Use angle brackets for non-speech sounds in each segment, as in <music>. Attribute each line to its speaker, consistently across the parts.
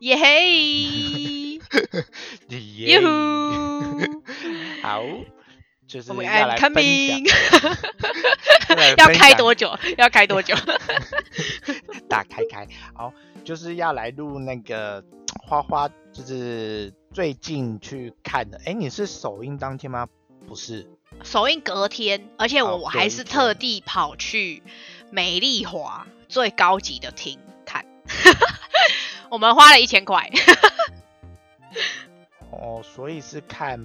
Speaker 1: <laughs> 耶嘿，
Speaker 2: 耶
Speaker 1: 哟呼，
Speaker 2: 好，就是 <laughs> 要来分享。
Speaker 1: 要开多久？要开多久？<laughs>
Speaker 2: 打开开，好，就是要来录那个花花，就是最近去看的。哎，你是首映当天吗？不是，
Speaker 1: 首映隔天，而且我还是特地跑去美丽华最高级的厅看，我们花了一千块。<laughs>
Speaker 2: 哦，所以是看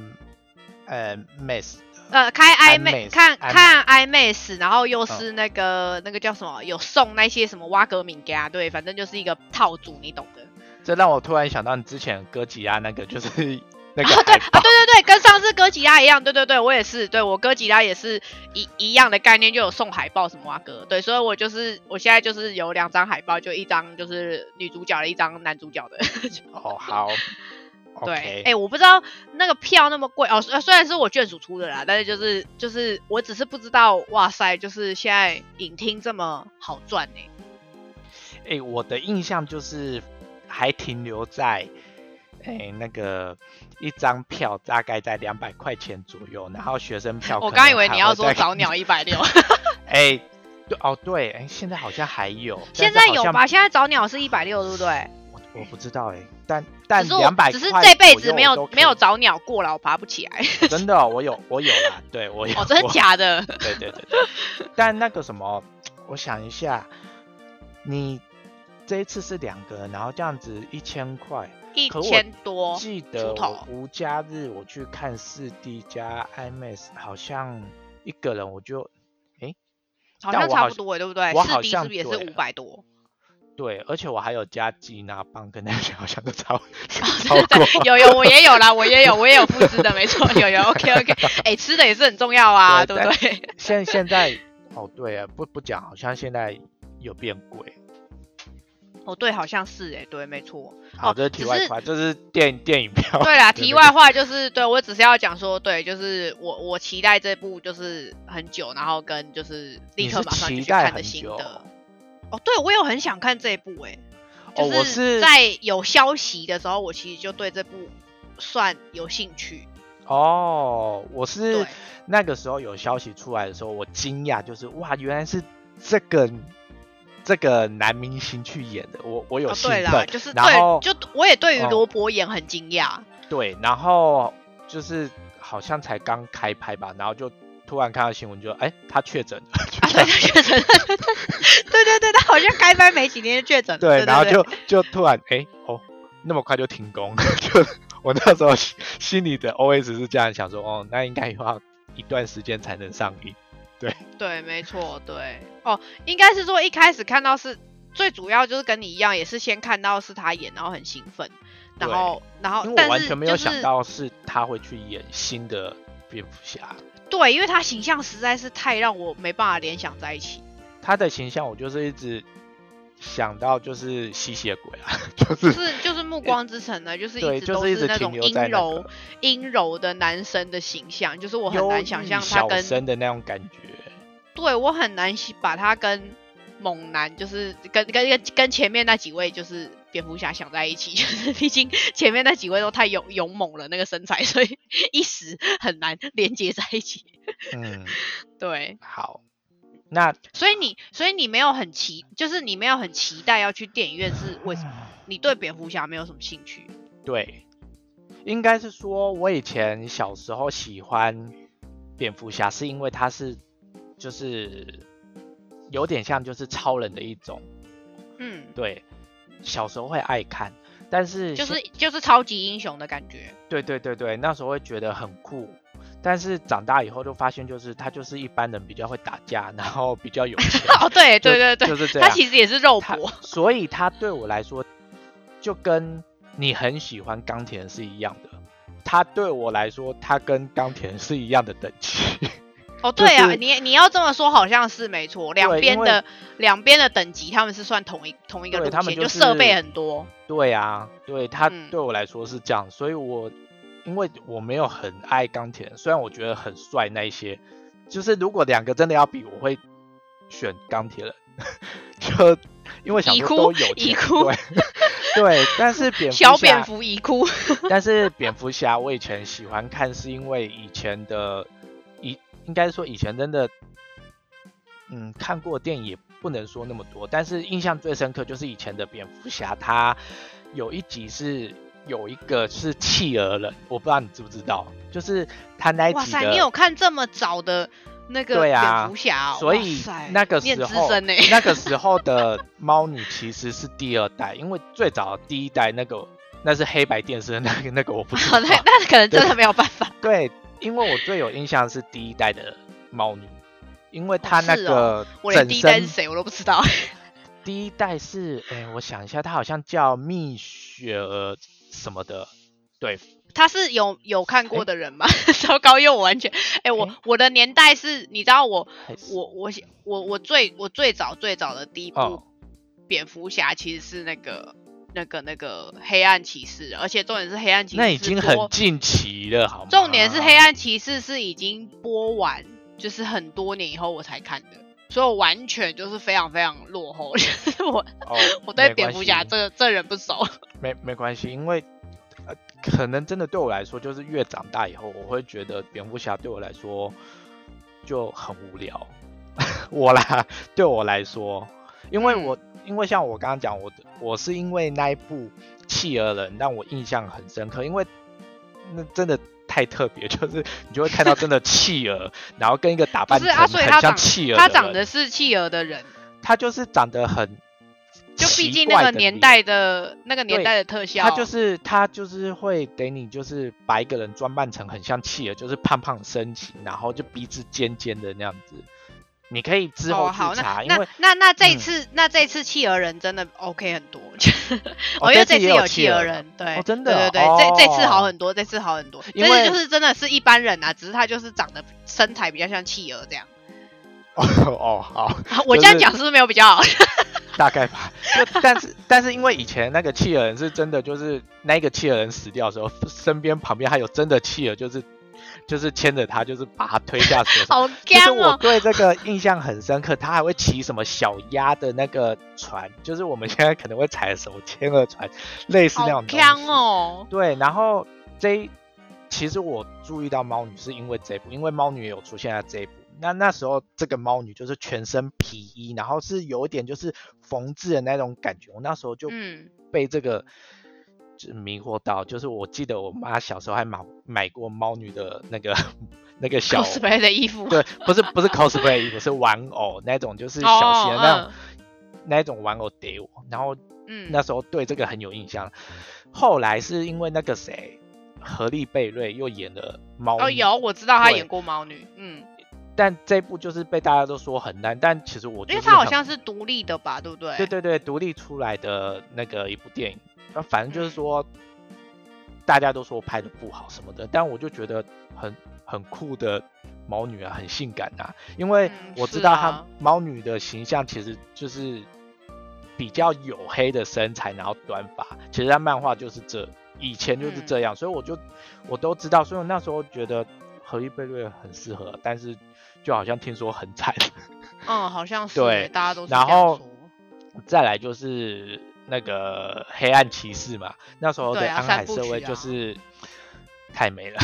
Speaker 2: 呃 Miss
Speaker 1: 呃，开
Speaker 2: IMAX
Speaker 1: IMAX 看看 IMAX，然后又
Speaker 2: 嗯
Speaker 1: 是那个、那个叫什么，有送那些什么挖格敏家，对，反正就是一个套组，你懂的。
Speaker 2: 这让我突然想到你之前哥吉拉那个，就是那个
Speaker 1: 啊，对啊，对对对，跟上次哥吉拉一样，对对对，我也是，对我哥吉拉也是一一样的概念，就有送海报什么啊哥，对，所以我就是我现在就是有两张海报，就一张就是女主角的，一张男主角的。<laughs>
Speaker 2: 哦，好 <laughs>
Speaker 1: 对哎、我不知道那个票那么贵哦，虽虽然是我眷属出的啦，但是就是就是我只是不知道，哇塞，就是现在影厅这么好赚呢、
Speaker 2: 哎、我的印象就是还停留在，哎、那个一张票大概在两百块钱左右，然后学生票
Speaker 1: 我
Speaker 2: 可
Speaker 1: 刚以为你要说早鸟一百六 <laughs> <laughs>
Speaker 2: 哎、对哦对，哎、现在好像还有，
Speaker 1: 现在有吧？现在早鸟是一百六，对不对？
Speaker 2: 我我不知道哎、但但两百
Speaker 1: 只是这辈子没有没有
Speaker 2: 找，
Speaker 1: 早鸟过了，我爬不起来。
Speaker 2: 真的哦、我有我有啦，对我 <laughs> 有，
Speaker 1: 哦，真的假的？
Speaker 2: 对对对对，但那个什么，我想一下，你这一次是两个人，然后这样子一千块，
Speaker 1: 一千多，
Speaker 2: 记得无假日我去看四 D 加 IMAX，好像一个人我就
Speaker 1: 好像差不多欸，对不对？
Speaker 2: 我
Speaker 1: 四
Speaker 2: 好像
Speaker 1: 迪是不是也是五百多？
Speaker 2: 对，而且我还有加吉拿棒跟那些好像都超超过，
Speaker 1: 有有，我也有啦，我也有，我也有复制的，没错，有有，OK OK，<laughs> 哎、吃的也是很重要啊，对
Speaker 2: 对
Speaker 1: 不对？
Speaker 2: 现现在哦对啊，不不讲，好像现在有变贵。
Speaker 1: 哦，对，好像是哎、对，没错。
Speaker 2: 好，
Speaker 1: 哦
Speaker 2: 这是题外话，这是电电影票。
Speaker 1: 对啦，<laughs> 题外话就是，对我只是要讲说，对，就是我我期待这部就是很久，然后跟就是立刻马上去看的心得。哦，对，我有很想看这一部哎、
Speaker 2: 哦我
Speaker 1: 就是在有消息的时候，我其实就对这部算有兴趣。
Speaker 2: 哦，我是那个时候有消息出来的时候，我惊讶，就是哇，原来是这个这个男明星去演的，我我有
Speaker 1: 哦，
Speaker 2: 兴
Speaker 1: 对啦，就是
Speaker 2: 然后
Speaker 1: 对，就我也对于
Speaker 2: 哦
Speaker 1: 罗伯演很惊讶。
Speaker 2: 对，然后就是好像才刚开拍吧，然后就突然看到新闻就，哎，他确诊了，<laughs>
Speaker 1: 啊，对，他确诊了，对对对，他好像开拍没几天就确诊了，
Speaker 2: 对，然后就就突然哎哦，那么快就停工，就 <laughs> 我那时候心心里的 OS 是这样想说，哦，那应该要一段时间才能上映。
Speaker 1: 对。对，没错，对，哦，应该是说一开始看到是最主要就是跟你一样，也是先看到是他演，然后很兴奋，然后然后
Speaker 2: 因为我完全没有想到是他会去演新的蝙蝠侠，
Speaker 1: 对，因为他形象实在是太让我没办法联想在一起。
Speaker 2: 他的形象我就是一直想到就是吸血鬼啊，<laughs> 就是
Speaker 1: 是就是《暮光之城》呢，就是一直都
Speaker 2: 是
Speaker 1: 那种阴柔阴柔的男生的形象，就是我很难想象他跟
Speaker 2: 生的那种感觉。
Speaker 1: 对我很难把他跟猛男，就是跟跟跟跟前面那几位就是蝙蝠侠想在一起，<laughs> 就是毕竟前面那几位都太勇勇猛了那个身材，所以 <laughs> 一时很难连接在一起。
Speaker 2: 嗯，
Speaker 1: 对，
Speaker 2: 好，那
Speaker 1: 所以你所以你没有很期，就是你没有很期待要去电影院，是为什么？<sighs> 你对蝙蝠侠没有什么兴趣？
Speaker 2: 对，应该是说，我以前小时候喜欢蝙蝠侠，是因为他是就是有点像就是超人的一种，
Speaker 1: 嗯，
Speaker 2: 对，小时候会爱看，但是
Speaker 1: 就是就是超级英雄的感觉。
Speaker 2: 对对对对，那时候会觉得很酷，但是长大以后就发现，就是他就是一般人比较会打架，然后比较有钱，<laughs>
Speaker 1: 哦，对对对对，
Speaker 2: 就是这样。
Speaker 1: 他其实也是肉搏。
Speaker 2: 所以他对我来说，就跟你很喜欢钢铁人是一样的。他对我来说，他跟钢铁人是一样的等级。
Speaker 1: 哦，<laughs> 对啊，
Speaker 2: 是
Speaker 1: 你你要这么说好像是没错，两边的两边的等级他们是算同一同一个路线，
Speaker 2: 对他们就
Speaker 1: 设备很多。
Speaker 2: 对啊，对他
Speaker 1: 嗯
Speaker 2: 对我来说是这样，所以我因为我没有很爱钢铁人，虽然我觉得很帅那一些，就是如果两个真的要比，我会选钢铁人，<laughs> 就因为想
Speaker 1: 已哭
Speaker 2: 说都有钱，
Speaker 1: 已哭
Speaker 2: 对，<laughs> 对，但是蝙蝠
Speaker 1: 小蝙
Speaker 2: 侠，
Speaker 1: 蝠已哭。
Speaker 2: 但是蝙蝠侠我以前喜欢看，是因为以前的以应该说以前真的，嗯，看过电影也不能说那么多，但是印象最深刻就是以前的蝙蝠侠，他有一集是有一个是企鹅人，我不知道你知不知道，就是他那一
Speaker 1: 哇塞，
Speaker 2: 集
Speaker 1: 你有看这么早的那个
Speaker 2: 对啊
Speaker 1: 蝙蝠侠哦？
Speaker 2: 所以那个时候
Speaker 1: 呢。<laughs> <laughs>
Speaker 2: 那个时候的猫女其实是第二代，因为最早的第一代那个那是黑白电视的那个那个我不知，道
Speaker 1: 那。那可能真的没有办法。
Speaker 2: 对，因为我最有印象是第一代的猫女，因为她那个
Speaker 1: 哦我连第一代是谁我都不知道。<laughs>
Speaker 2: 第一代是哎，我想一下，她好像叫蜜雪儿什么的，对，
Speaker 1: 他是有有看过的人吗？<laughs> 糟糕，因为我完全，哎、我、
Speaker 2: 诶？
Speaker 1: 我的年代是，你知道我我我我我最我最早最早的第一部
Speaker 2: 哦。
Speaker 1: 蝙蝠侠其实是那个那个那个黑暗骑士，而且重点是黑暗骑士
Speaker 2: 那已经很近期了，好吗？
Speaker 1: 重点是黑暗骑士是已经播完，就是很多年以后我才看的，所以我完全就是非常非常落后，就是我
Speaker 2: 哦，<laughs>
Speaker 1: 我对蝙蝠侠这个这人不熟。<laughs>
Speaker 2: 没没关系，因为呃，可能真的对我来说，就是越长大以后，我会觉得蝙蝠侠对我来说就很无聊。<laughs> 我啦，对我来说，因为我、因为像我刚刚讲，我的我是因为那一部企鹅人让我印象很深刻，因为那真的。太特别，<laughs> 就是你就会看到真的企鹅，<laughs> 然后跟一个打扮成很像企鹅
Speaker 1: 他长得是企鹅的人，
Speaker 2: 他就是长得很
Speaker 1: 就毕竟那个年代的那个年代的特效，
Speaker 2: 他就是他就是会给你就是把一个人装扮成很像企鹅，就是胖胖身形，然后就鼻子尖尖的那样子。你可以之后
Speaker 1: 哦好，
Speaker 2: 去查，因
Speaker 1: 那
Speaker 2: 为
Speaker 1: 那那那这一
Speaker 2: 嗯
Speaker 1: 次、那这一次企鹅人真的 OK 很多，
Speaker 2: 哦 <laughs>
Speaker 1: 哦，因为
Speaker 2: 这次有
Speaker 1: 企
Speaker 2: 企鹅人，
Speaker 1: 对，
Speaker 2: 哦真的
Speaker 1: 对对对，这这次好
Speaker 2: 哦
Speaker 1: 很多，这次好很多，
Speaker 2: 因为
Speaker 1: 这次就是真的是一般人啊，只是他就是长得身材比较像企鹅这样。<laughs>
Speaker 2: 哦哦 <laughs> 好，
Speaker 1: 我这样讲是不是没有比较好？
Speaker 2: 大概吧。就但是但是因为以前那个企鹅人是真的，就是那个企鹅人死掉的时候，身边旁边还有真的企鹅，就是就是牵着他，就是把他推下水。<laughs>
Speaker 1: 好
Speaker 2: 就是！我对这个印象很深刻，他还会骑什么小鸭的那个船，就是我们现在可能会踩的手牵鹅船，类似那种东
Speaker 1: 干
Speaker 2: 西。
Speaker 1: 哦！
Speaker 2: 对，然后这一其实我注意到猫女是因为这一部，因为猫女也有出现在这一部。那那时候这个猫女就是全身皮衣，然后是有一点就是缝制的那种感觉。我那时候就
Speaker 1: 嗯，
Speaker 2: 被这个就是迷惑到，就是我记得我妈小时候还买买过猫女的那个那个小
Speaker 1: cosplay 的衣服，
Speaker 2: 对，不是不是 cosplay 衣服，是玩偶那种，就是小型的那种、
Speaker 1: 哦
Speaker 2: 那种玩偶给我，然后
Speaker 1: 嗯，
Speaker 2: 那时候对这个很有印象。后来是因为那个谁，何丽贝瑞又演了猫
Speaker 1: 哦有我知道
Speaker 2: 她
Speaker 1: 演过猫女，嗯，
Speaker 2: 但这部就是被大家都说很烂，但其实我
Speaker 1: 因为
Speaker 2: 就是很
Speaker 1: 他好像是独立的吧，对不对？
Speaker 2: 对对对独立出来的那个一部电影，那反正就是
Speaker 1: 嗯
Speaker 2: 说。大家都说拍的不好什么的，但我就觉得很很酷的猫女啊，很性感啊、因为
Speaker 1: 嗯
Speaker 2: 我知道她猫女的形象其实就是比较黝黑的身材，然后短发，其实她漫画就是这，以前就是这样，所以我就我都知道，所以我那时候觉得何一贝瑞很适合，但是就好像听说很惨。
Speaker 1: 嗯，好像是
Speaker 2: 对，
Speaker 1: 大家都是
Speaker 2: 然后再来就是那个黑暗骑士嘛，那时候的安海瑟薇
Speaker 1: 三部曲啊
Speaker 2: 就是太美了，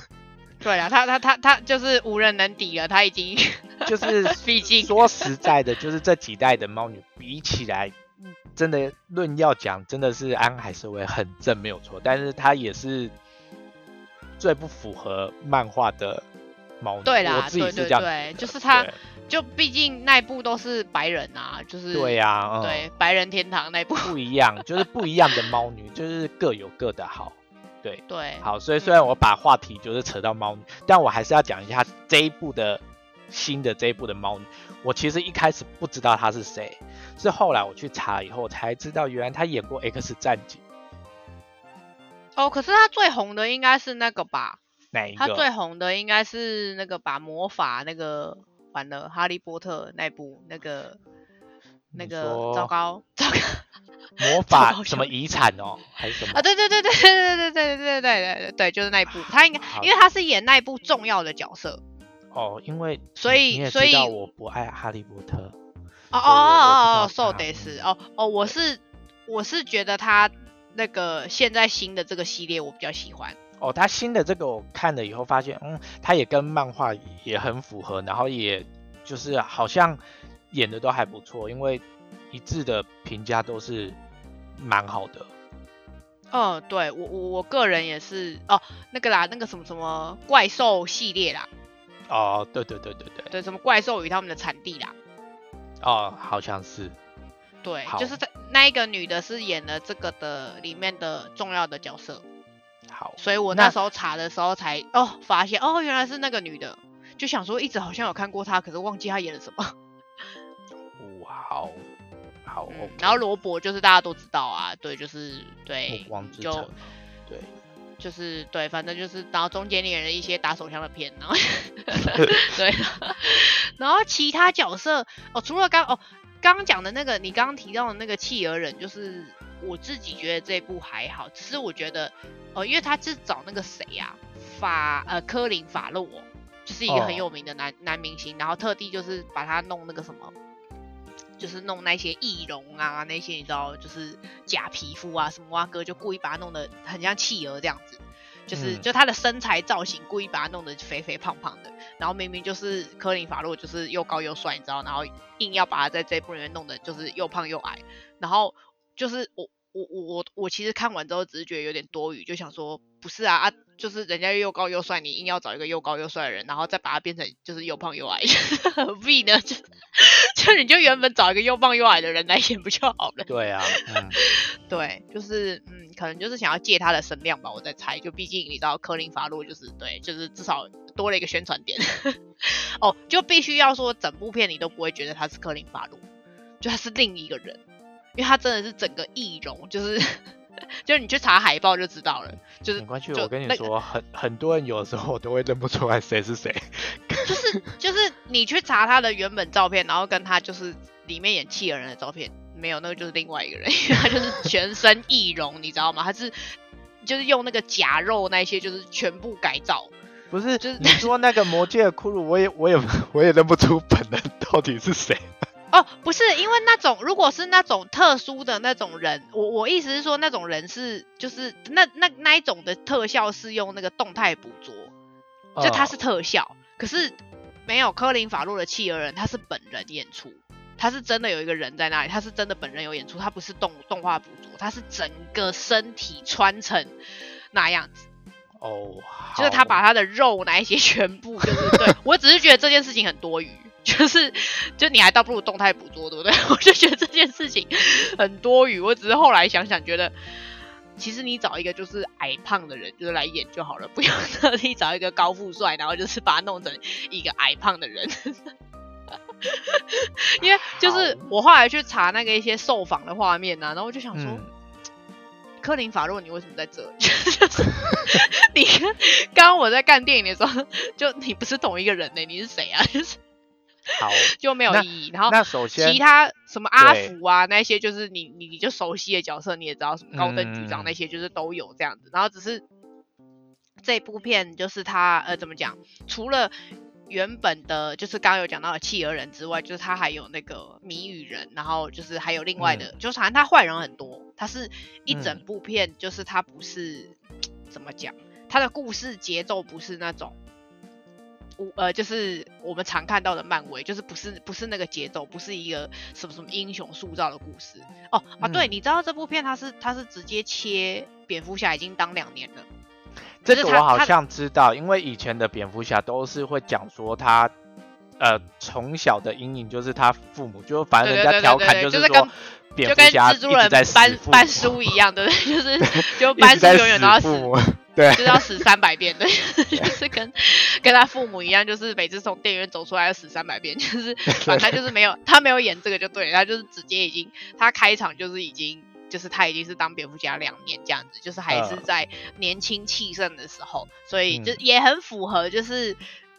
Speaker 2: <laughs>
Speaker 1: 对啊，他他他他就是无人能敌了，他已经 <laughs>
Speaker 2: 就是 <laughs>
Speaker 1: 毕竟
Speaker 2: 说实在的，就是这几代的猫女比起来，真的论要讲，真的是安海社会很正没有错，但是他也是最不符合漫画的猫女。
Speaker 1: 对啦
Speaker 2: 我自己是这样觉
Speaker 1: 对
Speaker 2: 得
Speaker 1: 就是她
Speaker 2: 对
Speaker 1: 就毕竟那一部都是白人啊，就是
Speaker 2: 对呀、嗯，
Speaker 1: 对白人天堂那一部，
Speaker 2: 不一样，就是不一样的猫女，就是各有各的好。对，
Speaker 1: 对，
Speaker 2: 好，所以虽然我把话题就是扯到猫女，但我还是要讲一下这一部的新的这一部的猫女。我其实一开始不知道她是谁，是后来我去查以后才知道，原来她演过《X 战警》
Speaker 1: 哦，可是他最红的应该是那个吧？
Speaker 2: 哪一
Speaker 1: 他最？红的应该是那个把魔法那个完了，哈利波特那部那个那个糟糕糟糕
Speaker 2: 魔法什么遗产哦，还是什么
Speaker 1: 啊！？对对对对对对对对对对对对对，就是那一部，他应该因为他是演那一部重要的角色。
Speaker 2: 哦，因为
Speaker 1: 所以所以
Speaker 2: 我不爱哈利波特，
Speaker 1: 哦哦哦哦，so
Speaker 2: 他
Speaker 1: 得是哦哦，我是我是觉得他那个现在新的这个系列我比较喜欢。
Speaker 2: 哦，他新的这个我看了以后发现，嗯，他也跟漫画也很符合，然后也就是好像演的都还不错，因为一致的评价都是蛮好的。
Speaker 1: 嗯，对我我我个人也是哦，那个啦，那个什么什么怪兽系列啦。
Speaker 2: 哦，对对对对对。
Speaker 1: 对，什么怪兽与他们的产地啦。
Speaker 2: 哦，好像是。
Speaker 1: 对，就是在那一个女的是演了这个的里面的重要的角色。
Speaker 2: 好，
Speaker 1: 所以我那时候查的时候才哦发现哦原来是那个女的，就想说一直好像有看过她，可是忘记她演了什么。
Speaker 2: 哇，<laughs> 好，好。
Speaker 1: 然后罗伯就是大家都知道啊，对，就是对，就
Speaker 2: 对，
Speaker 1: 就是对，反正就是然后中间演了一些打手枪的片，然后 <laughs> 对，<laughs> 然后其他角色哦，除了刚哦刚刚讲的那个你刚刚提到的那个企鹅人，就是。我自己觉得这部还好，只是我觉得，呃，因为他是找那个谁呀，法呃科林法洛，就是一个很有名的男男明星，然后特地就是把他弄那个什么，就是弄那些易容啊，那些你知道，就是假皮肤啊什么啊哥，就故意把他弄得很像企鹅这样子，就是就他的身材造型故意把他弄得肥肥胖胖的，然后明明就是科林法洛就是又高又帅，你知道，然后硬要把他在这部里面弄得就是又胖又矮，然后。就是我我我我我其实看完之后只是觉得有点多余，就想说不是啊啊，就是人家又高又帅，你硬要找一个又高又帅的人，然后再把他变成就是又胖又矮，何必呢？就 <laughs> 就你就原本找一个又胖又矮的人来演不就好了？
Speaker 2: 对啊，嗯，<laughs>
Speaker 1: 对，就是嗯，可能就是想要借他的声量吧，我在猜，就毕竟你知道科林法洛就是对，就是至少多了一个宣传点。<laughs> 哦，就必须要说整部片你都不会觉得他是科林法洛，就他是另一个人。因为他真的是整个易容，就是 <laughs> 就是你去查海报就知道了，就是
Speaker 2: 没关系。我跟你说，很 <laughs> 很多人有的时候我都会认不出来谁是谁。<laughs>
Speaker 1: 就是就是你去查他的原本照片，然后跟他就是里面演企鹅人的照片，没有那个就是另外一个人，因为他就是全身易容，你知道吗？他是就是用那个假肉那些就是全部改造。
Speaker 2: 不是，就是你说那个魔界的骷髅，我也我也我也认不出本人到底是谁。
Speaker 1: 哦，不是，因为那种如果是那种特殊的那种人，我我意思是说那种人是就是那那那一种的特效是用那个动态捕捉，就他是特效，可是没有科林法洛的企鹅人，他是本人演出，他是真的有一个人在那里，他是真的本人有演出，他不是动动画捕捉，他是整个身体穿成那样子，
Speaker 2: 哦，
Speaker 1: 就是他把他的肉那一些全部就是对我只是觉得这件事情很多余。就是，就你还倒不如动态捕捉，对不对？<laughs> 我就觉得这件事情很多余。我只是后来想想，觉得其实你找一个就是矮胖的人，就是来演就好了，不用特地找一个高富帅，然后就是把他弄成一个矮胖的人。<laughs> 因为就是我后来去查那个一些受访的画面啊，然后我就想说，科林法洛，你为什么在这？<laughs> 就是你刚刚我在看电影的时候，就你不是同一个人呢？你是谁啊？就是。
Speaker 2: 好，<laughs>
Speaker 1: 就没有意义。然后
Speaker 2: 那首先
Speaker 1: 其他什么阿福啊那些，就是你你你就熟悉的角色，你也知道什么高登局长那些，就是都有这样子。然后只是这部片就是他呃怎么讲？除了原本的就是刚刚有讲到的企鹅人之外，就是他还有那个谜语人，然后就是还有另外的，就是反正他坏人很多。他是一整部片，就是他不是怎么讲，他的故事节奏不是那种。呃，就是我们常看到的漫威，就是不是不是那个节奏，不是一个什么什么英雄塑造的故事哦啊！对，你知道这部片它是它是直接切蝙蝠侠已经当两年了，
Speaker 2: 这个我好像知道，因为以前的蝙蝠侠都是会讲说他呃从小的阴影就是他父母，就反正人家调侃就是说蝙蝠侠
Speaker 1: 蜘蛛人搬搬书一样，对不对？<laughs> 就是 <laughs> 就搬书永远都要死。
Speaker 2: 对，
Speaker 1: 就是要死三百遍，对，<laughs> 就是跟跟他父母一样，就是每次从电影院走出来要死三百遍，就是反正就是没有他没有演这个就对，他就是直接已经他开场就是已经就是他已经是当蝙蝠侠两年这样子，就是还是在年轻气盛的时候，所以就也很符合，就是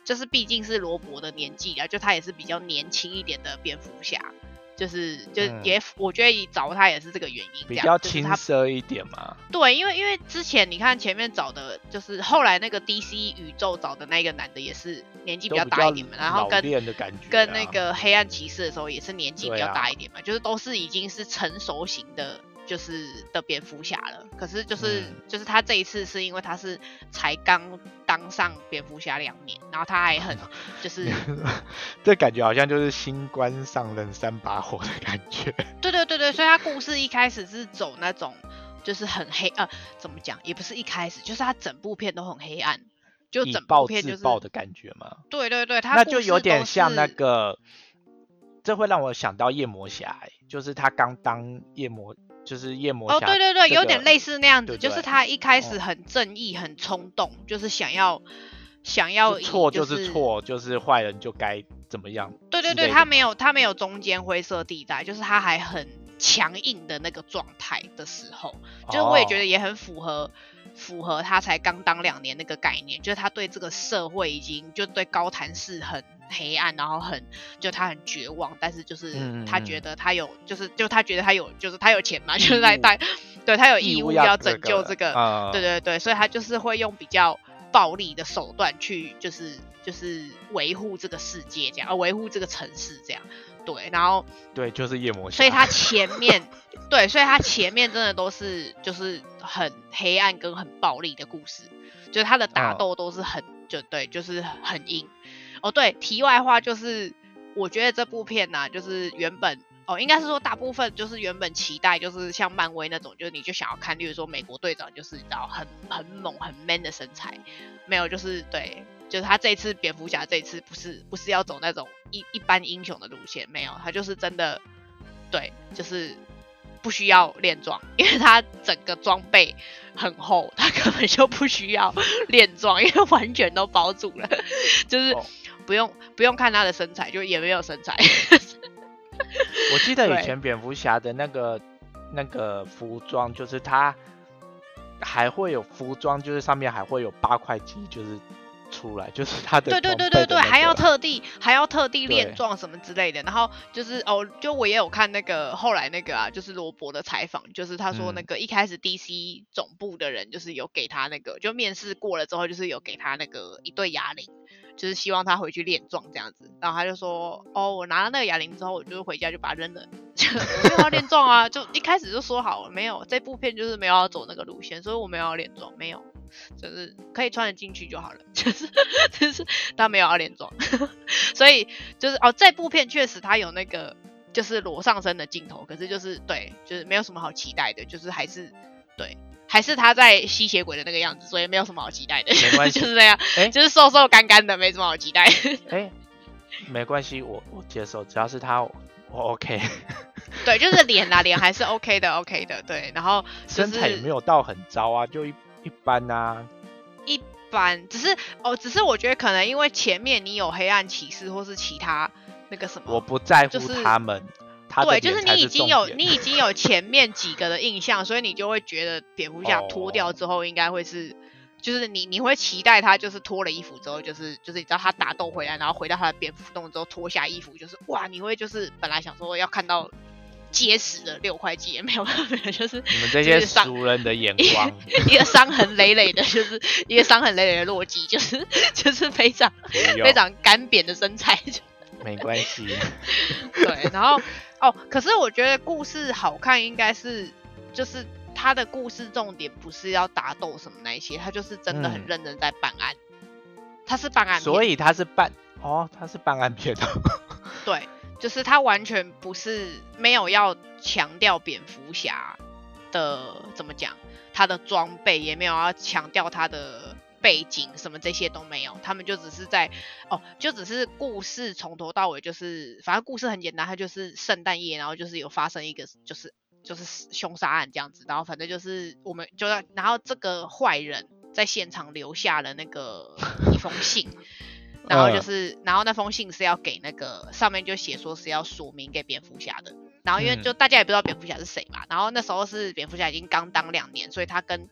Speaker 1: 就是毕竟是罗伯的年纪啊，就他也是比较年轻一点的蝙蝠侠。就是就也，我觉得找他也是这个原因，
Speaker 2: 比较青涩一点嘛。
Speaker 1: 对，因为因为之前你看前面找的，就是后来那个 DC 宇宙找的那个男的也是年纪比较大一点嘛，然后跟跟那个黑暗骑士的时候也是年纪比较大一点嘛，就是都是已经是成熟型的就是的蝙蝠侠了。可是就是、
Speaker 2: 嗯
Speaker 1: 就是他这一次是因为他是才刚当上蝙蝠侠两年，然后他还很 <laughs> 就是 <laughs>
Speaker 2: 这感觉好像就是新官上任三把火的感觉。
Speaker 1: 对对对对，所以他故事一开始是走那种就是很黑呃怎么讲，也不是一开始，就是他整部片都很黑暗，就整部片就是
Speaker 2: 制暴的感觉嘛？
Speaker 1: 对对对，他
Speaker 2: 那就有点像那个，这会让我想到夜魔侠、欸，就是他刚当夜魔，就是夜魔
Speaker 1: 哦，对对对，有点类似那样子，
Speaker 2: 对
Speaker 1: 就是他一开始
Speaker 2: 哦
Speaker 1: 很正义、很冲动，就是想要想要
Speaker 2: 错
Speaker 1: 就
Speaker 2: 就是错，就是坏人就该怎么样。
Speaker 1: 对对对，他没有他没有中间灰色地带，就是他还很强硬的那个状态的时候，就是我也觉
Speaker 2: 哦
Speaker 1: 得也很符合符合他才刚当两年那个概念，就是他对这个社会已经就对高谭市很黑暗，然后很就他很绝望，但是就是他觉
Speaker 2: 嗯
Speaker 1: 得他有就是就他觉得他有就是他有钱嘛，就是
Speaker 2: 义务
Speaker 1: 他他对他有
Speaker 2: 义务
Speaker 1: 要拯救这个
Speaker 2: 呃
Speaker 1: 对对对，所以他就是会用比较暴力的手段去，就是就是维护这个世界这样，呃，维护这个城市这样。对，然后
Speaker 2: 对，就是夜魔侠。
Speaker 1: 所以他 <laughs> 前面对，所以他前面真的都是就是很黑暗跟很暴力的故事，就是他的打
Speaker 2: 嗯
Speaker 1: 斗都是很、就对，就是很硬。哦，对，题外话就是，我觉得这部片呢、就是原本哦，应该是说大部分就是原本期待就是像漫威那种，就是你就想要看，例如说美国队长就是你知道很很猛很 man 的身材，没有就是对，就是他这次蝙蝠侠这一次不是不是要走那种一一般英雄的路线，没有，他就是真的对，就是不需要练装，因为他整个装备很厚，他根本就不需要 <laughs> 练装，因为完全都包住了，就是不用不用看他的身材，就也没有身材。<laughs>
Speaker 2: 我记得以前蝙蝠侠的那个那个服装，就是他还会有服装，就是上面还会有八块肌，就是出来，<laughs> 就是他的
Speaker 1: 对对对对对，还要特地还要特地练壮什么之类的。然后就是哦，就我也有看那个后来那个啊，就是罗伯的采访，就是他说那
Speaker 2: 嗯
Speaker 1: 个一开始 DC 总部的人就是有给他那个，就面试过了之后，就是有给他那个一对哑铃。就是希望他回去练壮这样子，然后他就说：“哦，我拿了那个哑铃之后，我就回家就把它扔了，就我 <laughs> 没有要练壮啊，就一开始就说好了，没有这部片就是没有要走那个路线，所以我没有要练壮，没有，就是可以穿得进去就好了，<laughs> 就是就是他没有要连装，<laughs> 所以就是哦，这部片确实他有那个就是裸上身的镜头，可是就是对，就是没有什么好期待的，就是还是对，还是他在吸血鬼的那个样子，所以没有什么好期待的，
Speaker 2: 没关 <laughs> 系
Speaker 1: 就是那样，
Speaker 2: 哎
Speaker 1: 就是瘦瘦干干的，没什么好期待。
Speaker 2: 哎，没关系，我我接受，只要是他，我我 OK，
Speaker 1: 对，就是脸啊，脸还是 OK 的，OK 的，对，然后就
Speaker 2: 身材也没有到很糟啊，就一一般啊。
Speaker 1: 一般，只是哦，只是我觉得可能因为前面你有黑暗骑士或是其他那个什么，
Speaker 2: 我不在乎
Speaker 1: 就是
Speaker 2: 他们，
Speaker 1: 对，就是你已经有你已经有前面几个的印象，所以你就会觉得蝙蝠侠脱掉
Speaker 2: 哦
Speaker 1: 之后应该会是，就是你你会期待他就是脱了衣服之后，就是就是你知道他打斗回来，然后回到他的蝙蝠洞之后脱下衣服，就是哇，你会就是本来想说要看到结实的六块肌，也没有办法，<laughs> 就是
Speaker 2: 你们这些俗人的眼光，<laughs>
Speaker 1: 一个伤痕累累的，就是一个伤痕累累的洛基，就是就是非常非常干瘪的身材，<laughs>
Speaker 2: 没关系。
Speaker 1: 对，然后哦，可是我觉得故事好看，应该是就是他的故事重点不是要打斗什么那一些，他就是真的很
Speaker 2: 嗯。
Speaker 1: 认真在办案，他是办案，
Speaker 2: 所以他是办哦，他是办案片。的。
Speaker 1: 对，就是他完全不是没有要强调蝙蝠侠的怎么讲，他的装备也没有要强调他的背景什么这些都没有，他们就只是在哦，就只是故事从头到尾就是，反正故事很简单，他就是圣诞夜，然后就是有发生一个就是就是凶杀案这样子，然后反正就是我们就要，然后这个坏人在现场留下了那个一封信。<laughs> 然后就
Speaker 2: 嗯
Speaker 1: 是，然后那封信是要给那个上面就写说是要署名给蝙蝠侠的。然后因为
Speaker 2: 嗯
Speaker 1: 就大家也不知道蝙蝠侠是谁嘛，然后那时候是蝙蝠侠已经刚当两年，所以他跟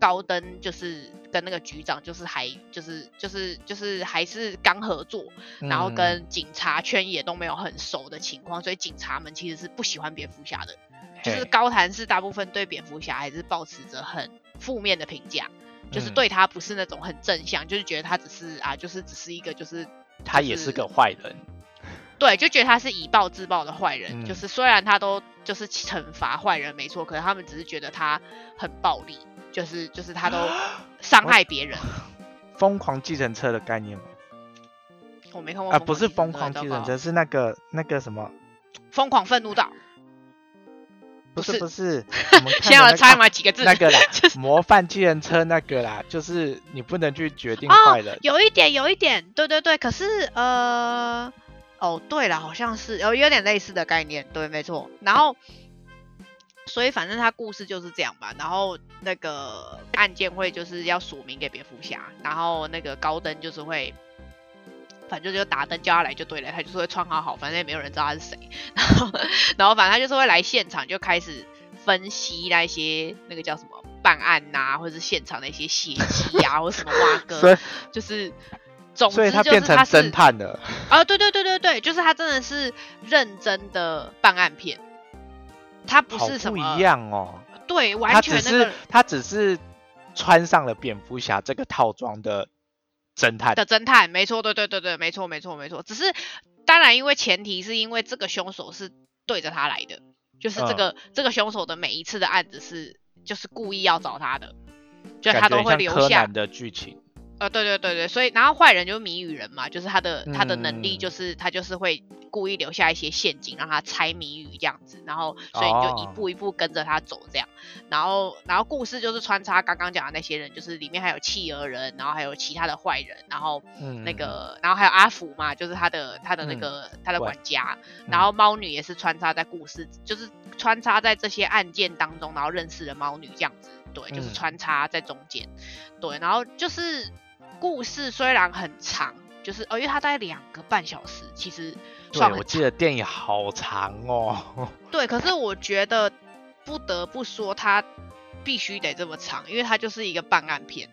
Speaker 1: 高登就是跟那个局长就是还就是就是就是还是刚合作，然后
Speaker 2: 嗯
Speaker 1: 跟警察圈也都没有很熟的情况，所以警察们其实是不喜欢蝙蝠侠的。就是高谭市大部分对蝙蝠侠还是保持着很负面的评价，就是
Speaker 2: 嗯
Speaker 1: 对他不是那种很正向，就是觉得他只是啊，就是只是一个就是
Speaker 2: 他也是个坏人。<laughs>
Speaker 1: 对，就觉得他是以暴制暴的坏人，
Speaker 2: 嗯
Speaker 1: 就是虽然他都就是惩罚坏人没错，可是他们只是觉得他很暴力，就是就是他都 <gasps> 伤害别人。<laughs>
Speaker 2: 疯狂计程车的概念吗？
Speaker 1: 我没看过
Speaker 2: 啊，不是疯狂计程车，是那个那个什么
Speaker 1: 疯狂愤怒岛。
Speaker 2: 不是不是，<laughs>
Speaker 1: 先要猜嘛几个字？
Speaker 2: 那个啦，<laughs> 模范计程车那个啦，就是你不能去决定坏人。
Speaker 1: 有一点有一点，对对对，可是呃，哦对了，好像是有有点类似的概念，对，没错。然后，所以反正他故事就是这样吧。然后那个案件会就是要署名给蝙蝠侠，然后那个高登就是会。反正就打灯叫他来就对了，他就是会穿好好，反正也没有人知道他是谁。然后，然后反正他就是会来现场，就开始分析那些那个叫什么办案呐，或者是现场的一些血迹啊，或什么挖哥，就是，总之就是他
Speaker 2: 变成侦探了。
Speaker 1: 啊，对对对对对，就是他真的是认真的办案片，他不是什
Speaker 2: 么不一样哦。
Speaker 1: 对，完全
Speaker 2: 那个他只是穿上了蝙蝠侠这个套装的。侦探
Speaker 1: 的侦探，没错，对对对对，没错没错没错。只是当然，因为前提是因为这个凶手是对着他来的，就是这个这个凶手的每一次的案子是就是故意要找他的，就他都会留下
Speaker 2: 的剧情。
Speaker 1: 呃，对对对对，所以然后坏人就是谜语人嘛，就是他的他的能力就是他就是会故意留下一些陷阱让他猜谜语这样子，然后所以你就一步一步跟着他走这样，然后然后故事就是穿插刚刚讲的那些人，就是里面还有企鹅人，然后还有其他的坏人，然后那个然后还有阿福嘛，就是他的他的那个他的管家，然后猫女也是穿插在故事，就是穿插在这些案件当中，然后认识了猫女这样子，对，就是穿插在中间，对，然后就是。故事虽然很长，就是哦，因为它大概两个半小时，其实
Speaker 2: 对，我记得电影好长哦。
Speaker 1: 对，可是我觉得不得不说，它必须得这么长，因为它就是一个办案片，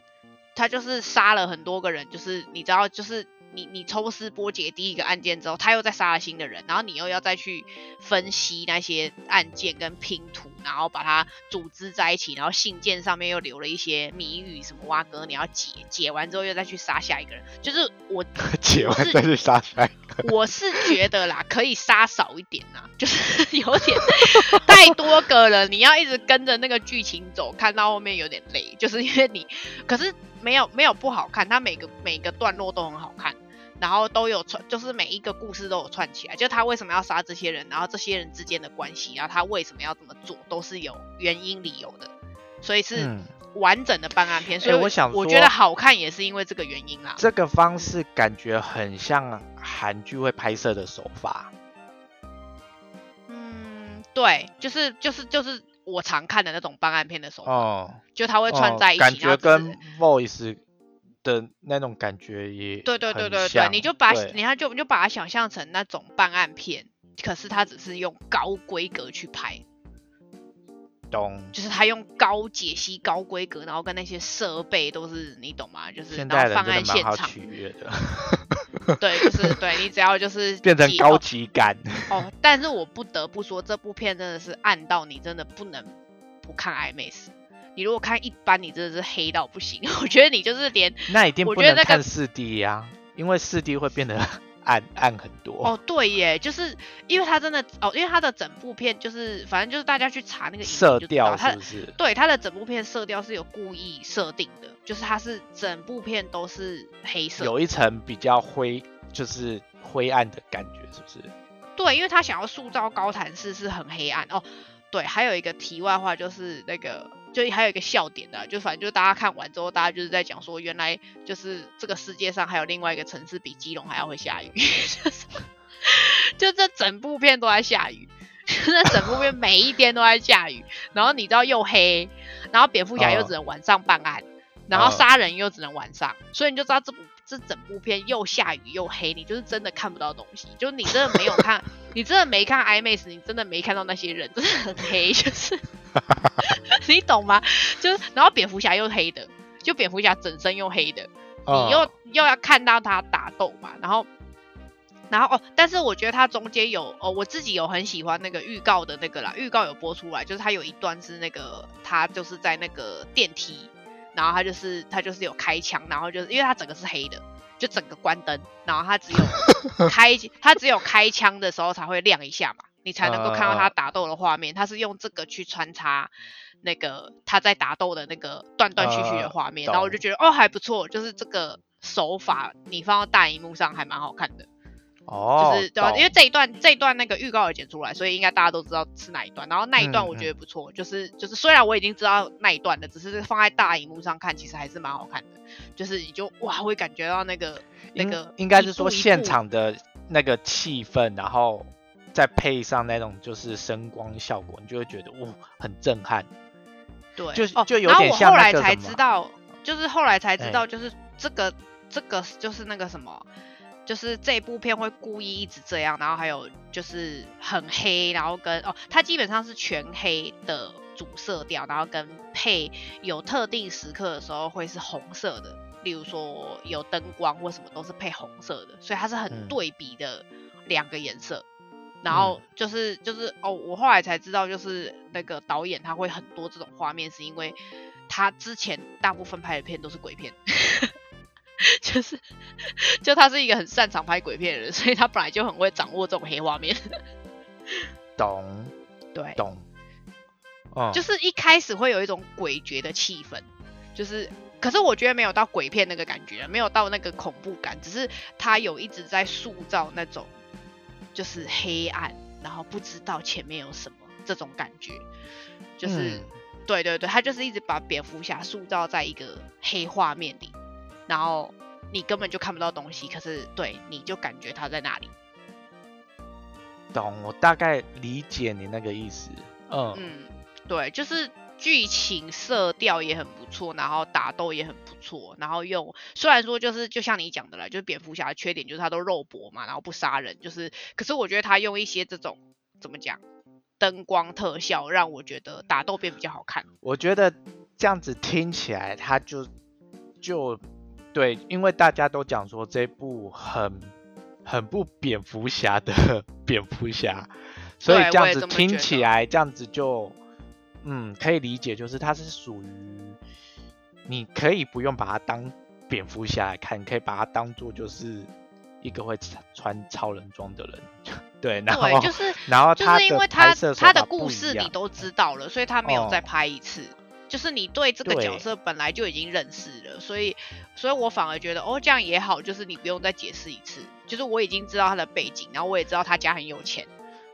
Speaker 1: 它就是杀了很多个人，就是你知道，就是。你你抽丝剥茧第一个案件之后，他又再杀了新的人，然后你又要再去分析那些案件跟拼图，然后把它组织在一起，然后信件上面又留了一些谜语，什么蛙哥你要解解完之后又再去杀下一个人，就是我 <laughs>
Speaker 2: 解完再去杀下一个。
Speaker 1: 我是觉得啦，可以杀少一点啦，就是 <laughs> 有点 <laughs> 太多个了，你要一直跟着那个剧情走，看到后面有点累，就是因为你可是。没有没有不好看，它每个每个段落都很好看，然后都有串，就是每一个故事都有串起来，就他为什么要杀这些人，然后这些人之间的关系，然后他为什么要这么做，都是有原因理由的，所以是完整的办案片。所以
Speaker 2: 我想，
Speaker 1: 我觉得好看也是因为这个原因啦。
Speaker 2: 这个方式感觉很像韩剧会拍摄的手法。
Speaker 1: 嗯，对，就是就是就是。我常看的那种办案片的手法，哦就他会串在一起，
Speaker 2: 感觉跟 Voice 的那种感觉也
Speaker 1: 对对对对对，你就把你看就就把它想象成那种办案片，可是它只是用高规格去拍，
Speaker 2: 懂？
Speaker 1: 就是他用高解析、高规格，然后跟那些设备都是你懂吗？就是
Speaker 2: 然
Speaker 1: 后放案现场。对，就是对你只要就是
Speaker 2: 变成高级感
Speaker 1: 哦。但是我不得不说，这部片真的是暗到你真的不能不看 IMAX。你如果看一般，你真的是黑到不行。<laughs> 我觉得你就是连
Speaker 2: 那一定不能看四 D 呀，因为四 D 会变得 <laughs> 暗暗很多。
Speaker 1: 哦，对耶，就是因为它真的哦，因为它的整部片就是反正就是大家去查那个
Speaker 2: 色调是不是？
Speaker 1: 对，它的整部片色调是有故意设定的。就是它是整部片都是黑色，
Speaker 2: 有一层比较灰，就是灰暗的感觉，是不是？
Speaker 1: 对，因为他想要塑造高谭市是很黑暗哦。对，还有一个题外话就是那个，就还有一个笑点的，就反正就大家看完之后，大家就是在讲说，原来就是这个世界上还有另外一个城市比基隆还要会下雨，就这整部片都在下雨，这整部片每一天都在下雨，然后你知道又黑，然后蝙蝠侠又只能晚上办案。然后杀人又只能晚上，所以你就知道这部这整部片又下雨又黑，你就是真的看不到东西。就是你真的没有看，<laughs> 你真的没看 IMAX，你真的没看到那些人，真的很黑，就是 <laughs> 你懂吗？就是然后蝙蝠侠又黑的，就蝙蝠侠整身又黑的，你又又要看到他打斗嘛，然后然后哦，但是我觉得它中间有哦，我自己有很喜欢那个预告的那个啦，预告有播出来，就是它有一段是那个他就是在那个电梯。然后他就是他就是有开枪，然后就是因为他整个是黑的，就整个关灯，然后他只有 <laughs> 开他只有开枪的时候才会亮一下嘛，你才能够看到他打斗的画面。他是用这个去穿插那个他在打斗的那个断断续续的画面，然后我就觉得哦还不错，就是这个手法你放到大荧幕上还蛮好看的。
Speaker 2: 哦，
Speaker 1: 就是对啊？因为这一段这一段那个预告也剪出来，所以应该大家都知道是哪一段。然后那一段我觉得不错，就是就是虽然我已经知道那一段了，只是放在大荧幕上看，其实还是蛮好看的。就是你就哇会感觉到那个那个
Speaker 2: 应该是说现场的那个气氛，然后再配上那种就是声光效果，你就会觉得哇很震撼。
Speaker 1: 对，
Speaker 2: 就就有点像
Speaker 1: 后来才知道，就是后来才知道，就是这个这个就是那个什么。就是这部片会故意一直这样，然后还有就是很黑，然后跟哦，它基本上是全黑的主色调，然后跟配有特定时刻的时候会是红色的，例如说有灯光或什么都是配红色的，所以它是很对比的两个颜色。然后就是就是哦，我后来才知道，就是那个导演他会很多这种画面，是因为他之前大部分拍的片都是鬼片。<laughs> 就是，就他是一个很擅长拍鬼片的人，所以他本来就很会掌握这种黑画面。
Speaker 2: 懂，
Speaker 1: 对，
Speaker 2: 懂。
Speaker 1: 哦，就是一开始会有一种诡谲的气氛，就是，可是我觉得没有到鬼片那个感觉，没有到那个恐怖感，只是他有一直在塑造那种，就是黑暗，然后不知道前面有什么这种感觉。就是，对对对，他就是一直把蝙蝠侠塑造在一个黑画面里。然后你根本就看不到东西，可是对你就感觉它在那里。
Speaker 2: 懂，我大概理解你那个意思。嗯
Speaker 1: 嗯，对，就是剧情色调也很不错，然后打斗也很不错，然后用虽然说就是就像你讲的啦，就是蝙蝠侠的缺点就是他都肉搏嘛，然后不杀人，就是可是我觉得他用一些这种怎么讲灯光特效，让我觉得打斗变比较好看。
Speaker 2: 我觉得这样子听起来，他就就。对，因为大家都讲说这部很很不蝙蝠侠的蝙蝠侠，所以这样子听起来，这样子就嗯可以理解，就是它是属于你可以不用把它当蝙蝠侠来看，可以把它当做就是一个会穿超人装的人。对，然后
Speaker 1: 就是
Speaker 2: 然后
Speaker 1: 就是因为他他的故事
Speaker 2: 你
Speaker 1: 都知道了，所以他没有再拍一次。就是你对这个角色本来就已经认识了，所以，所以我反而觉得哦，这样也好，就是你不用再解释一次，就是我已经知道他的背景，然后我也知道他家很有钱，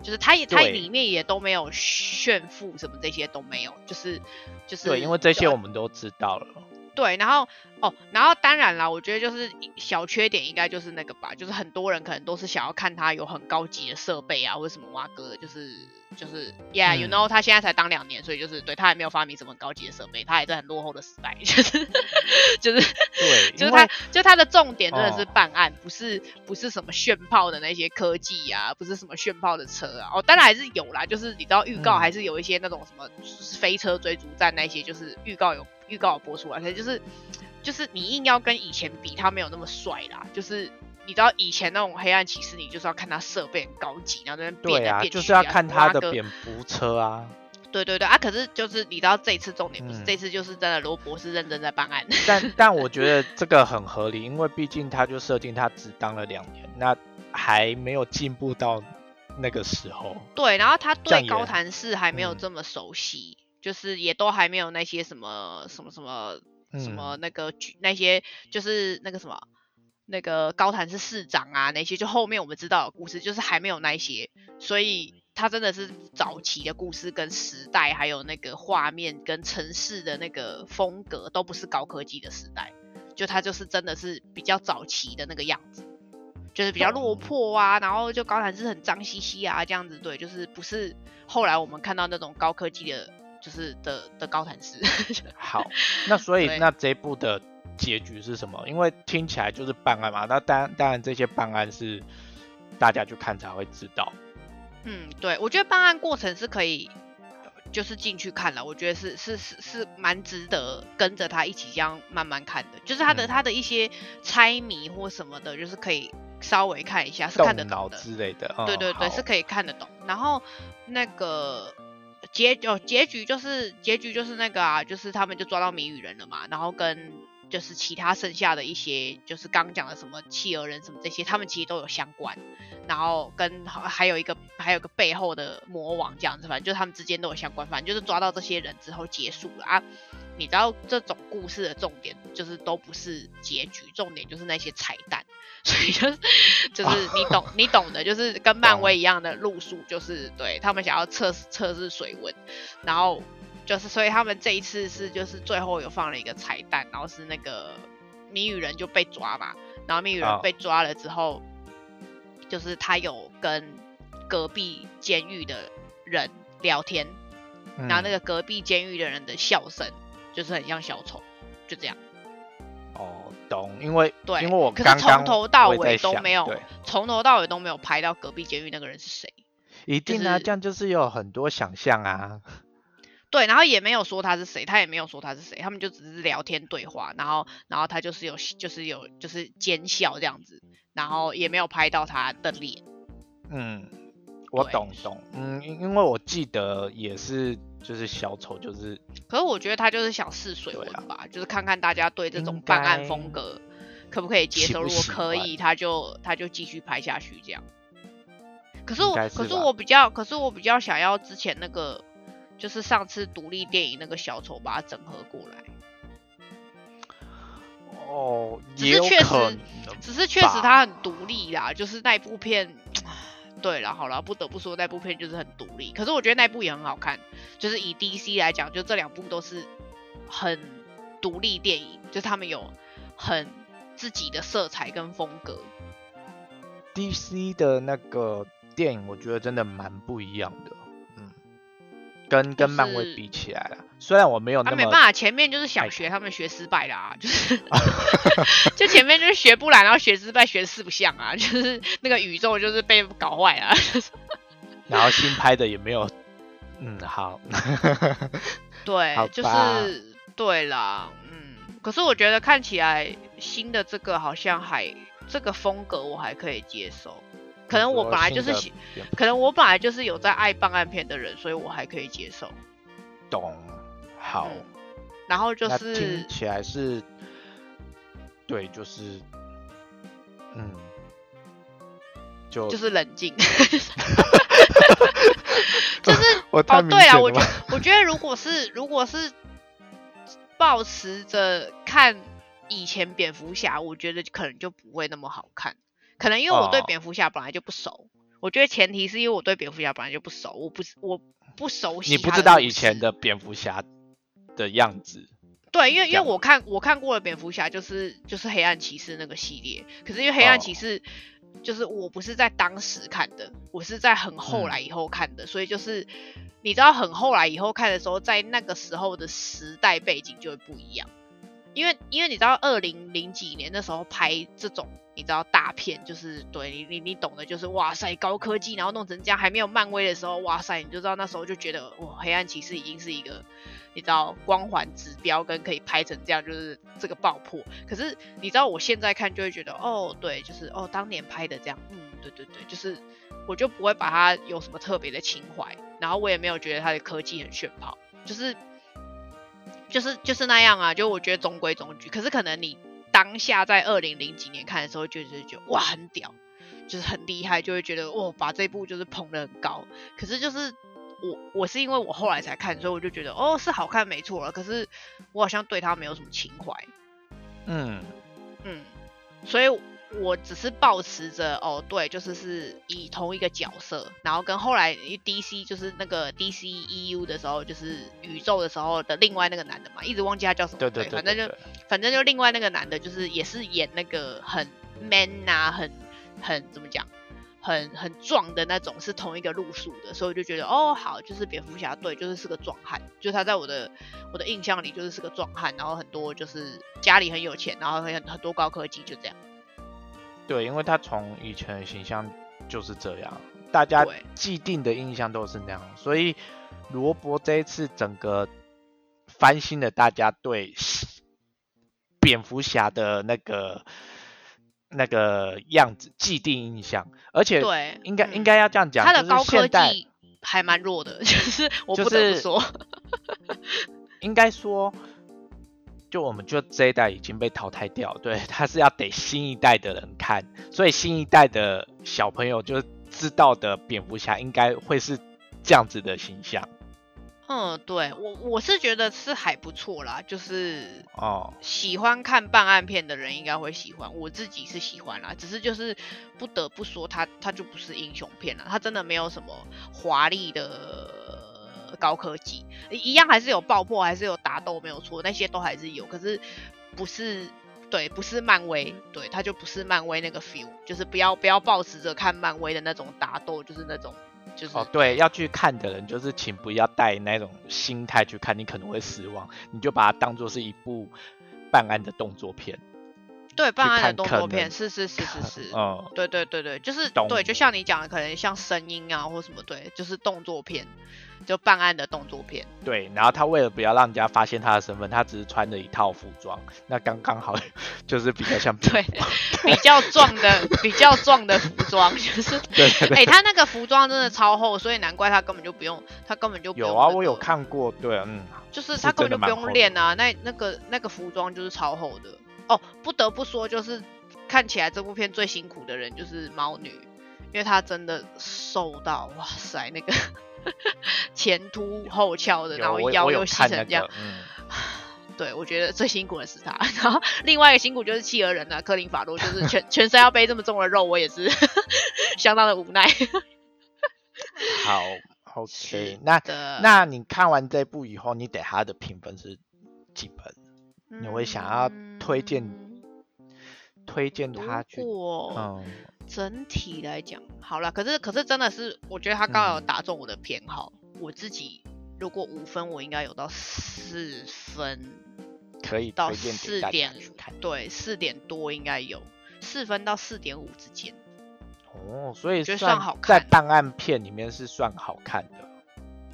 Speaker 1: 就是他也他里面也都没有炫富什么这些都没有，就是就是
Speaker 2: 对，因为这些我们都知道了。
Speaker 1: 对，然后哦，然后当然啦，我觉得就是小缺点应该就是那个吧，就是很多人可能都是想要看他有很高级的设备啊，或者什么哇哥，就是就是，Yeah，you know，他现在才当两年，所以就是对他还没有发明什么高级的设备，他还在很落后的时代，<laughs> 就是就是
Speaker 2: 对，
Speaker 1: 就是他就他的重点真的是办案，不是不是什么炫炮的那些科技啊，不是什么炫炮的车啊，哦，当然还是有啦，就是你知道预告还是有一些那种什么飞车追逐战那些，就是预告有。预告播出来，可是就是，就是你硬要跟以前比，他没有那么帅啦。就是你知道以前那种黑暗骑士，你就是要看他设备很高级，然后在那边变来变
Speaker 2: 去啊。就是要看他的蝙蝠车啊。
Speaker 1: 对对对啊！可是就是你知道这一次重点不是这次，就是真的罗伯是认真在办案。
Speaker 2: 但但我觉得这个很合理，因为毕竟他就设定他只当了两年，那还没有进步到那个时候。
Speaker 1: 对，然后他对高谭市还没有这么熟悉。就是也都还没有那些什么什么什么什么那个那些就是那个什么那个高谭是市长啊那些就后面我们知道的故事就是还没有那些，所以他真的是早期的故事跟时代还有那个画面跟城市的那个风格都不是高科技的时代，就他就是真的是比较早期的那个样子，就是比较落魄啊，然后就高谭是很脏兮兮啊这样子，对，就是不是后来我们看到那种高科技的。就是的的高谈式。<laughs>
Speaker 2: 好，那所以那这一部的结局是什么？因为听起来就是办案嘛，那当当然这些办案是大家去看才会知道。
Speaker 1: 嗯，对，我觉得办案过程是可以，就是进去看了，我觉得是是是是蛮值得跟着他一起这样慢慢看的，就是他的他的一些猜谜或什么的，就是可以稍微看一下，是看得懂的
Speaker 2: 之类的。
Speaker 1: 对对对，是可以看得懂。然后那个。结哦结局就是结局就是那个啊，就是他们就抓到谜语人了嘛，然后跟就是其他剩下的一些就是刚讲的什么企鹅人什么这些，他们其实都有相关，然后跟还有一个还有个背后的魔王这样子，反正就是他们之间都有相关，反正就是抓到这些人之后结束了啊。你知道这种故事的重点就是都不是结局，重点就是那些彩蛋，所以就是 <laughs> 就是你懂 <laughs> 你懂的，就是跟漫威一样的路数，就是对他们想要测试测试水温，然后就是所以他们这一次是就是最后有放了一个彩蛋，然后是那个谜语人就被抓嘛，然后谜语人被抓了之后，就是他有跟隔壁监狱的人聊天，然后那个隔壁监狱的人的笑声。就是很像小丑，就这样。
Speaker 2: 哦，懂，因为
Speaker 1: 对，
Speaker 2: 因为我
Speaker 1: 可是从头到尾都没
Speaker 2: 有，
Speaker 1: 从头到尾都没有拍到隔壁监狱那个人是谁。
Speaker 2: 一定啊，这样就是有很多想象啊。
Speaker 1: 对，然后也没有说他是谁，他也没有说他是谁，他们就只是聊天对话，然后然后他就是有就是有就是奸笑这样子，然后也没有拍到他的脸。
Speaker 2: 嗯，我懂懂，嗯，因为我记得也是。就是小丑，就是。
Speaker 1: 可是我觉得他就是想试水温吧，就是看看大家对这种办案风格可不可以接受。如果可以，他就他就继续拍下去这样。可是我，可是我比较，可是我比较想要之前那个，就是上次独立电影那个小丑，把它整合过来。
Speaker 2: 哦，
Speaker 1: 只是确实，只是确实他很独立啦，就是那一部片。对了，好了，不得不说那部片就是很独立，可是我觉得那部也很好看。就是以 DC 来讲，就这两部都是很独立电影，就他们有很自己的色彩跟风格。
Speaker 2: DC 的那个电影，我觉得真的蛮不一样的。跟跟漫威比起来了，虽然我没有那么，
Speaker 1: 他没办法，前面就是想学，他们学失败了啊，<laughs> 就是 <laughs> 就前面就是学不来，然后学失败，学四不像啊，<laughs> 就是那个宇宙就是被搞坏了，
Speaker 2: 然后新拍的也没有，嗯，好，
Speaker 1: 对，就是对啦，嗯，可是我觉得看起来新的这个好像还这个风格我还可以接受。可能我本来就是喜，可能我本来就是有在爱办案片的人，所以我还可以接受。
Speaker 2: 懂，好。
Speaker 1: 然后就是
Speaker 2: 听起来是，对，就是，嗯，就
Speaker 1: 就是冷静。<laughs> 就是 <laughs> 哦，对啊，我觉我觉得如果是如果是保持着看以前蝙蝠侠，我觉得可能就不会那么好看。可能因为我对蝙蝠侠本来就不熟，我觉得前提是因为我对蝙蝠侠本来就不熟，我不我不熟悉。
Speaker 2: 你不知道以前的蝙蝠侠的样子？
Speaker 1: 对，因为因为我看我看过的蝙蝠侠就是就是黑暗骑士那个系列，可是因为黑暗骑士就是我不是在当时看的，我是在很后来以后看的，所以就是你知道很后来以后看的时候，在那个时候的时代背景就会不一样。因为因为你知道二零零几年那时候拍这种你知道大片就是对你你你懂的，就是哇塞高科技，然后弄成这样还没有漫威的时候，哇塞你就知道那时候就觉得哇黑暗骑士已经是一个你知道光环指标跟可以拍成这样就是这个爆破。可是你知道我现在看就会觉得哦对就是哦当年拍的这样嗯对对对就是我就不会把它有什么特别的情怀，然后我也没有觉得它的科技很炫炮，就是。就是就是那样啊，就我觉得中规中矩。可是可能你当下在二零零几年看的时候，就是觉得哇很屌，就是很厉害，就会觉得哇把这部就是捧得很高。可是就是我我是因为我后来才看，所以我就觉得哦是好看没错了。可是我好像对他没有什么情怀。
Speaker 2: 嗯
Speaker 1: 嗯，所以。我只是保持着哦，对，就是是以同一个角色，然后跟后来 DC 就是那个 DC EU 的时候，就是宇宙的时候的另外那个男的嘛，一直忘记他叫什么，
Speaker 2: 对对对，
Speaker 1: 反正就反正就另外那个男的，就是也是演那个很 man 啊，很很怎么讲，很很壮的那种，是同一个路数的，所以我就觉得哦，好，就是蝙蝠侠，对，就是是个壮汉，就他在我的我的印象里就是是个壮汉，然后很多就是家里很有钱，然后很很多高科技，就这样。
Speaker 2: 对，因为他从以前的形象就是这样，大家既定的印象都是那样，所以罗伯这一次整个翻新了大家对蝙蝠侠的那个那个样子既定印象，而且
Speaker 1: 对，
Speaker 2: 应该应该要这样讲，
Speaker 1: 他的高科
Speaker 2: 技，
Speaker 1: 还蛮弱的，<laughs> 就是我
Speaker 2: 就
Speaker 1: 不得不
Speaker 2: 是
Speaker 1: 说，<laughs>
Speaker 2: 应该说，就我们就这一代已经被淘汰掉，对，<laughs> 他是要得新一代的人看，所以新一代的小朋友就知道的蝙蝠侠应该会是这样子的形象
Speaker 1: 嗯，对我我是觉得是还不错啦，就是
Speaker 2: 哦。
Speaker 1: 喜欢看办案片的人应该会喜欢，我自己是喜欢啦，只是就是不得不说他他就不是英雄片了，他真的没有什么华丽的高科技，一样还是有爆破，还是有打斗，没有错，那些都还是有，可是不是。对，不是漫威，对，它就不是漫威那个 feel，就是不要不要抱持着看漫威的那种打斗，就是那种就是
Speaker 2: 哦，对，要去看的人就是请不要带那种心态去看，你可能会失望。你就把它当做是一部办案的动作片。
Speaker 1: 对办案的动作片，是是是是是，
Speaker 2: 哦，
Speaker 1: 对对对对，就是对，就像你讲的，可能像声音啊或什么，对，就是动作片，就办案的动作片。
Speaker 2: 对。然后他为了不要让人家发现他的身份，他只是穿着一套服装，那刚刚好 <laughs> 就是比较像
Speaker 1: 对，比较 <laughs> 壮的比较壮的服装，就是
Speaker 2: 对。
Speaker 1: 哎、他那个服装真的超厚，所以难怪他根本就不用，他根本就
Speaker 2: 有啊，我有，看过，对，嗯，
Speaker 1: 就是
Speaker 2: 是
Speaker 1: 他根本就不用练啊，那那个那个服装就是超厚的。哦，不得不说，就是看起来这部片最辛苦的人就是猫女，因为她真的瘦到哇塞，那个前凸后翘的，然后腰又细成这样 <sighs> 对，我觉得最辛苦的是他，然后另外一个辛苦就是企鹅人啊，科林法洛，就是全 <laughs> 全身要背这么重的肉，我也是 <laughs> 相当的无奈。<laughs>
Speaker 2: 好，OK，那，那你看完这部以后，你给他的评分是几分？你会想要推荐
Speaker 1: 嗯
Speaker 2: 推荐他去
Speaker 1: 如，果
Speaker 2: 嗯，
Speaker 1: 整体来讲，好了，可是可是真的是，我觉得他刚好打中我的偏好。我自己如果五分，我应该有到四分
Speaker 2: 可以
Speaker 1: 到四点。对，四点多应该有，四分到四点五之间。
Speaker 2: 哦，所以
Speaker 1: 觉得
Speaker 2: 算
Speaker 1: 算好看
Speaker 2: 在档案片里面是算好看的。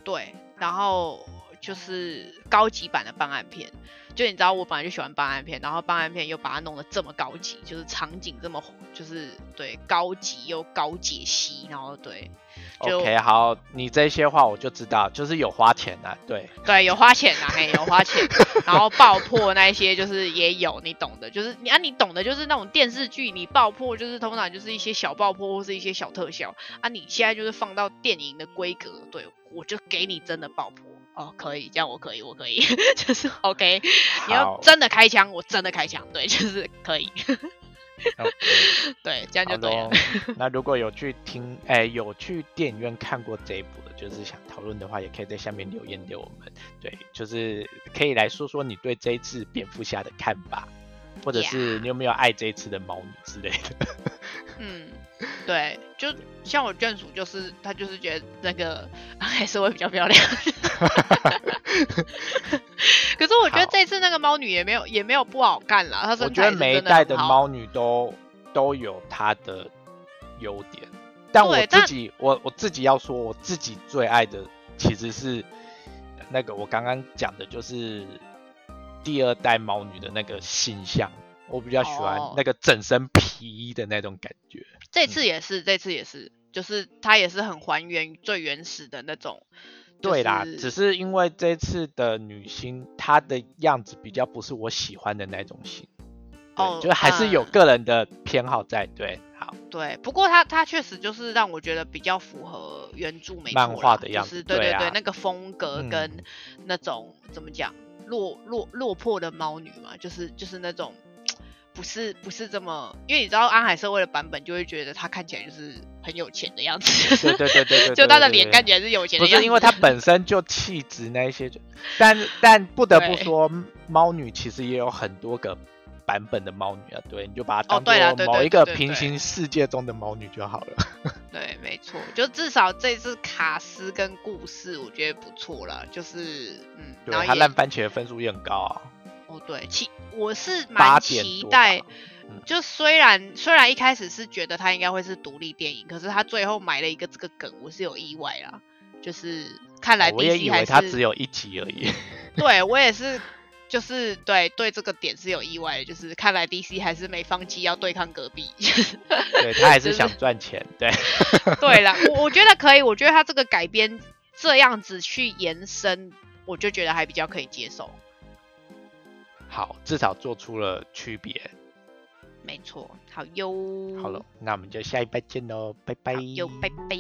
Speaker 1: 对，然后就是高级版的办案片，就你知道我本来就喜欢办案片，然后办案片又把它弄得这么高级，就是场景这么就是对高级又高解析，然后对就
Speaker 2: OK，好，你这些话我就知道，就是有花钱啊，对，
Speaker 1: 对有花钱啊，嘿有花钱，然后爆破那一些就是也有，你懂的，就是你啊你懂的，就是那种电视剧你爆破就是通常就是一些小爆破或是一些小特效啊，你现在就是放到电影的规格，对我就给你真的爆破。哦，可以，这样我可以，我可以，<laughs> 就是 OK。你要真的开枪，我真的开枪，对，就是可以
Speaker 2: ，OK，<laughs>
Speaker 1: 对，这样就对了。<laughs>
Speaker 2: 那如果有去听，哎、有去电影院看过这一部的，就是想讨论的话，也可以在下面留言给我们。对，就是可以来说说你对这一次蝙蝠侠的看法，或者是你有没有爱这一次的猫女之类的。
Speaker 1: 嗯，对，就像我眷属，就是他就是觉得那个 <laughs> 还是会比较漂亮。<laughs> 可是我觉得这次那个猫女也没有也没有不好看啦，她
Speaker 2: 我
Speaker 1: 身材是
Speaker 2: 觉得每一代的猫女都都有她的优点，但我自己我我自己要说，我自己最爱的其实是那个我刚刚讲的，就是第二代猫女的那个形象，我比较喜欢
Speaker 1: 哦
Speaker 2: 那个整身皮衣的那种感觉。
Speaker 1: 这次也是，这次也是，就是它也是很还原最原始的那种。
Speaker 2: 对啦，只是因为这次的女星她的样子比较不是我喜欢的那种型，
Speaker 1: 哦
Speaker 2: 就还是有
Speaker 1: 嗯
Speaker 2: 个人的偏好在。对，好，
Speaker 1: 对，不过她她确实就是让我觉得比较符合原著美
Speaker 2: 漫画的样子
Speaker 1: 就是对
Speaker 2: 对啊
Speaker 1: 对，那个风格
Speaker 2: 嗯
Speaker 1: 跟那种、怎么讲落落落魄的猫女嘛，就是就是那种不是不是这么，因为你知道安海社会的版本就会觉得他看起来就是很有钱的样子，
Speaker 2: 对对对对对，<laughs>
Speaker 1: 就他的脸看起来是有钱的样子，
Speaker 2: 不是因为他本身就气质那一些就，但但不得不说，猫女其实也有很多个版本的猫女啊，对，你就把它当做某一个平行世界中的猫女就好了。<laughs>
Speaker 1: 对，没错，就至少这次卡斯跟故事我觉得不错了，就是嗯，
Speaker 2: 对，
Speaker 1: 然后也
Speaker 2: 她烂番茄的分数也很高啊，
Speaker 1: 哦对，期我是蛮期待就虽然虽然一开始是觉得他应该会是独立电影，可是他最后埋了一个这个梗，我是有意外啦。就是看来
Speaker 2: 哦我也
Speaker 1: DC 还是、
Speaker 2: 以为它只有一集而已。<laughs>
Speaker 1: 对我也是就是对对这个点是有意外的，就是看来 DC 还是没放弃要对抗隔壁。
Speaker 2: 对他还是想赚钱，对。<laughs>
Speaker 1: 对了，我我觉得可以，我觉得他这个改编这样子去延伸，我就觉得还比较可以接受。
Speaker 2: 好，至少做出了区别。
Speaker 1: 没错，好哟。
Speaker 2: 好了，那我们就下一拜见喽，拜拜。
Speaker 1: 哟，拜拜。